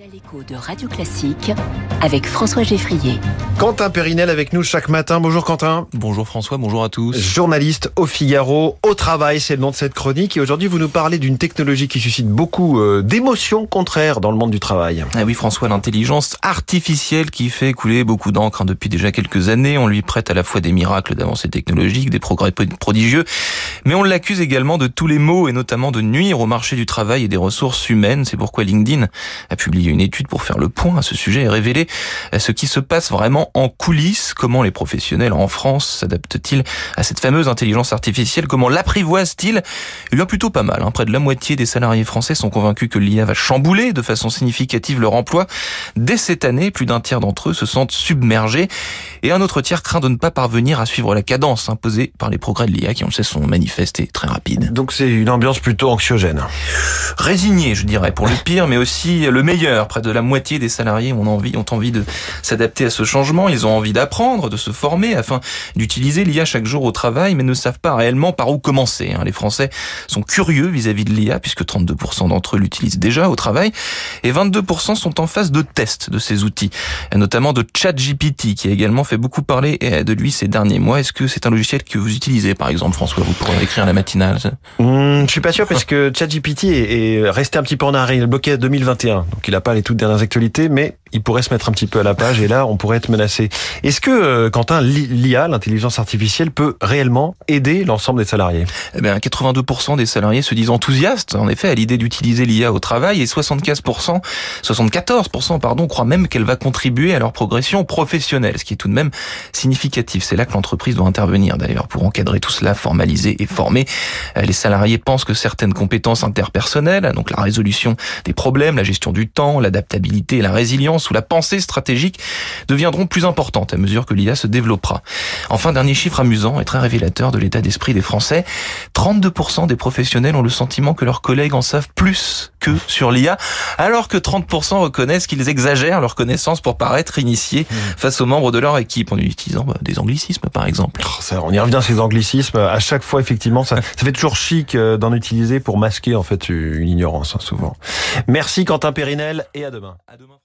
L'écho de Radio Classique avec François Geffrier. Quentin Périnel avec nous chaque matin. Bonjour Quentin. Bonjour François, bonjour à tous. Journaliste au Figaro, au travail, c'est le nom de cette chronique. Et aujourd'hui, vous nous parlez d'une technologie qui suscite beaucoup euh, d'émotions contraires dans le monde du travail. Ah oui François, l'intelligence artificielle qui fait couler beaucoup d'encre hein, depuis déjà quelques années. On lui prête à la fois des miracles d'avancées technologiques, des progrès prodigieux, mais on l'accuse également de tous les maux et notamment de nuire au marché du travail et des ressources humaines. C'est pourquoi LinkedIn a publié une étude pour faire le point à ce sujet et révéler ce qui se passe vraiment en coulisses, comment les professionnels en France s'adaptent-ils à cette fameuse intelligence artificielle, comment l'apprivoisent-ils? Eh bien plutôt pas mal, hein. près de la moitié des salariés français sont convaincus que l'IA va chambouler de façon significative leur emploi. Dès cette année, plus d'un tiers d'entre eux se sentent submergés et un autre tiers craint de ne pas parvenir à suivre la cadence imposée par les progrès de l'IA qui, on le sait, sont et très. Donc c'est une ambiance plutôt anxiogène. Résigné, je dirais, pour le pire, mais aussi le meilleur. Près de la moitié des salariés ont envie, ont envie de s'adapter à ce changement. Ils ont envie d'apprendre, de se former afin d'utiliser l'IA chaque jour au travail, mais ne savent pas réellement par où commencer. Hein. Les Français sont curieux vis-à-vis de l'IA puisque 32% d'entre eux l'utilisent déjà au travail et 22% sont en phase de test de ces outils, notamment de ChatGPT qui a également fait beaucoup parler de lui ces derniers mois. Est-ce que c'est un logiciel que vous utilisez par exemple, François, vous pourrez mmh, Je suis pas sûr parce que ChatGPT est resté un petit peu en arrêt, il est bloqué à 2021, donc il n'a pas les toutes dernières actualités, mais il pourrait se mettre un petit peu à la page et là, on pourrait être menacé. Est-ce que, euh, Quentin, l'IA, l'intelligence artificielle, peut réellement aider l'ensemble des salariés? Eh bien, 82% des salariés se disent enthousiastes, en effet, à l'idée d'utiliser l'IA au travail et 75%, 74%, pardon, croient même qu'elle va contribuer à leur progression professionnelle, ce qui est tout de même significatif. C'est là que l'entreprise doit intervenir, d'ailleurs, pour encadrer tout cela, formaliser et former. Euh, les salariés pensent que certaines compétences interpersonnelles, donc la résolution des problèmes, la gestion du temps, l'adaptabilité la résilience, ou la pensée stratégique deviendront plus importantes à mesure que l'IA se développera. Enfin, dernier chiffre amusant et très révélateur de l'état d'esprit des Français, 32% des professionnels ont le sentiment que leurs collègues en savent plus que sur l'IA, alors que 30% reconnaissent qu'ils exagèrent leur connaissance pour paraître initiés mmh. face aux membres de leur équipe en utilisant bah, des anglicismes par exemple. Oh, ça, on y revient ces anglicismes. À chaque fois, effectivement, ça, ça fait toujours chic euh, d'en utiliser pour masquer en fait une ignorance hein, souvent. Merci Quentin Périnel et à demain. À demain.